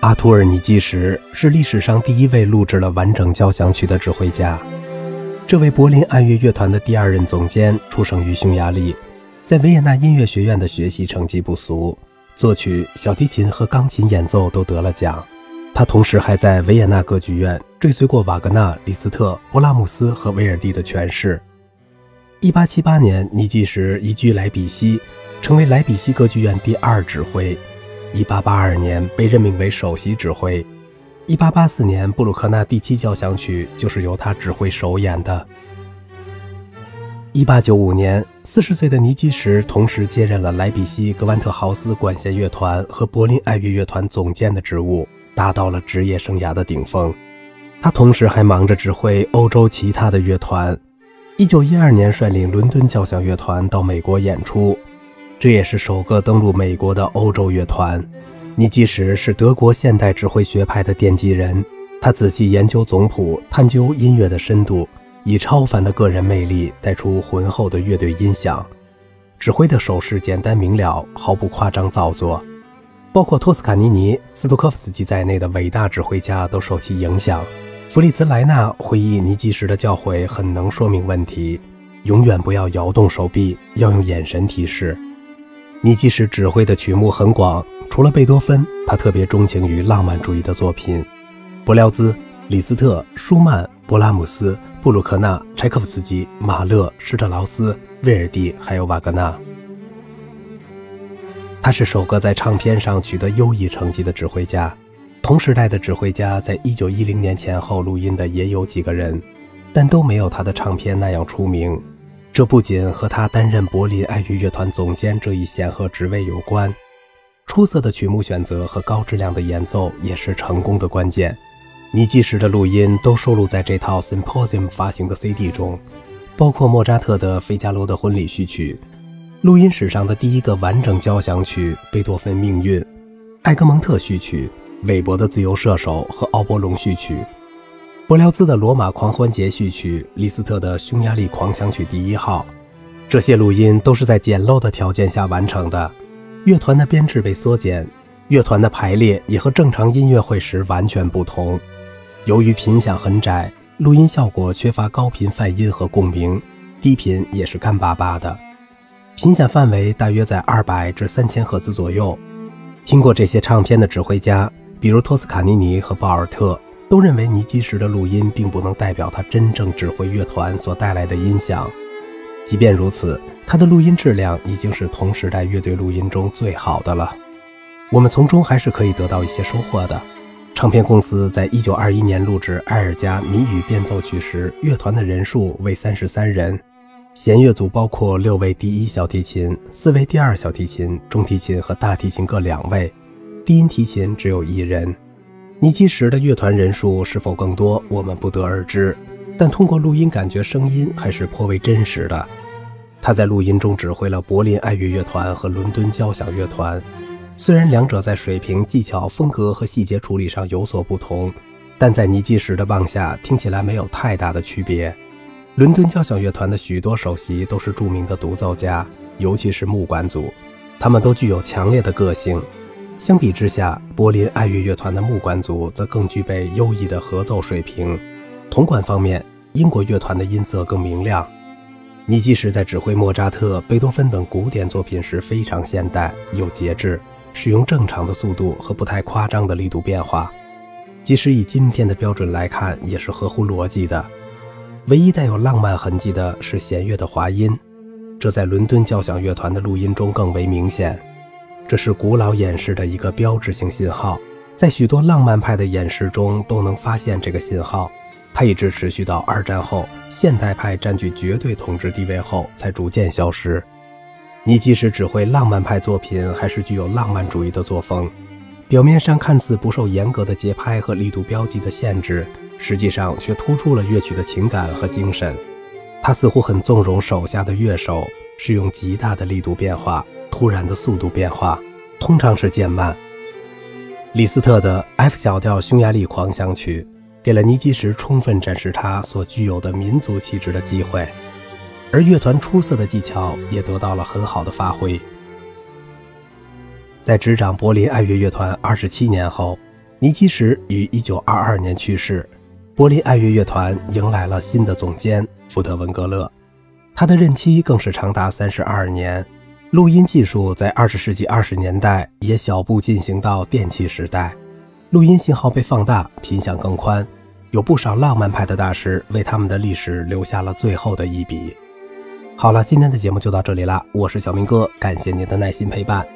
阿图尔·尼基什是历史上第一位录制了完整交响曲的指挥家。这位柏林爱乐乐团的第二任总监出生于匈牙利，在维也纳音乐学院的学习成绩不俗，作曲、小提琴和钢琴演奏都得了奖。他同时还在维也纳歌剧院追随过瓦格纳、李斯特、勃拉姆斯和威尔第的诠释。1878年，尼基什移居莱比锡，成为莱比锡歌剧院第二指挥。1882年被任命为首席指挥，1884年布鲁克纳第七交响曲就是由他指挥首演的。1895年，40岁的尼基什同时接任了莱比锡格万特豪斯管弦乐团和柏林爱乐乐团总监的职务，达到了职业生涯的顶峰。他同时还忙着指挥欧洲其他的乐团。1912年，率领伦敦交响乐团到美国演出。这也是首个登陆美国的欧洲乐团。尼基什是德国现代指挥学派的奠基人，他仔细研究总谱，探究音乐的深度，以超凡的个人魅力带出浑厚的乐队音响。指挥的手势简单明了，毫不夸张造作。包括托斯卡尼尼、斯托科夫斯基在内的伟大指挥家都受其影响。弗里茨莱纳回忆尼基什的教诲很能说明问题：永远不要摇动手臂，要用眼神提示。你即使指挥的曲目很广，除了贝多芬，他特别钟情于浪漫主义的作品，伯辽兹、李斯特、舒曼、勃拉姆斯、布鲁克纳、柴可夫斯基、马勒、施特劳斯、威尔第，还有瓦格纳。他是首个在唱片上取得优异成绩的指挥家。同时代的指挥家在一九一零年前后录音的也有几个人，但都没有他的唱片那样出名。这不仅和他担任柏林爱乐乐团总监这一显赫职位有关，出色的曲目选择和高质量的演奏也是成功的关键。尼基什的录音都收录在这套 Symposium 发行的 CD 中，包括莫扎特的《费加罗的婚礼序曲》，录音史上的第一个完整交响曲《贝多芬命运》，艾格蒙特序曲，韦伯的《自由射手》和奥波龙序曲。伯辽兹的《罗马狂欢节序曲》，李斯特的《匈牙利狂想曲第一号》，这些录音都是在简陋的条件下完成的。乐团的编制被缩减，乐团的排列也和正常音乐会时完全不同。由于频响很窄，录音效果缺乏高频泛音和共鸣，低频也是干巴巴的。频响范围大约在二百至三千赫兹左右。听过这些唱片的指挥家，比如托斯卡尼尼和鲍尔特。都认为尼基什的录音并不能代表他真正指挥乐团所带来的音响。即便如此，他的录音质量已经是同时代乐队录音中最好的了。我们从中还是可以得到一些收获的。唱片公司在一九二一年录制《埃尔加谜语变奏曲》时，乐团的人数为三十三人，弦乐组包括六位第一小提琴、四位第二小提琴、中提琴和大提琴各两位，低音提琴只有一人。尼基什的乐团人数是否更多，我们不得而知。但通过录音感觉，声音还是颇为真实的。他在录音中指挥了柏林爱乐乐团和伦敦交响乐团，虽然两者在水平、技巧、风格和细节处理上有所不同，但在尼基什的棒下，听起来没有太大的区别。伦敦交响乐团的许多首席都是著名的独奏家，尤其是木管组，他们都具有强烈的个性。相比之下，柏林爱乐乐团的木管组则更具备优异的合奏水平。铜管方面，英国乐团的音色更明亮。尼基什在指挥莫扎特、贝多芬等古典作品时非常现代、有节制，使用正常的速度和不太夸张的力度变化。即使以今天的标准来看，也是合乎逻辑的。唯一带有浪漫痕迹的是弦乐的滑音，这在伦敦交响乐团的录音中更为明显。这是古老演示的一个标志性信号，在许多浪漫派的演示中都能发现这个信号。它一直持续到二战后，现代派占据绝对统治地位后才逐渐消失。你即使指挥浪漫派作品，还是具有浪漫主义的作风。表面上看似不受严格的节拍和力度标记的限制，实际上却突出了乐曲的情感和精神。他似乎很纵容手下的乐手，使用极大的力度变化。突然的速度变化，通常是渐慢。李斯特的 F 小调匈牙利狂想曲，给了尼基什充分展示他所具有的民族气质的机会，而乐团出色的技巧也得到了很好的发挥。在执掌柏林爱乐乐团二十七年后，尼基什于1922年去世，柏林爱乐乐团迎来了新的总监福特文格勒，他的任期更是长达三十二年。录音技术在二十世纪二十年代也小步进行到电气时代，录音信号被放大，频响更宽，有不少浪漫派的大师为他们的历史留下了最后的一笔。好了，今天的节目就到这里了，我是小明哥，感谢您的耐心陪伴。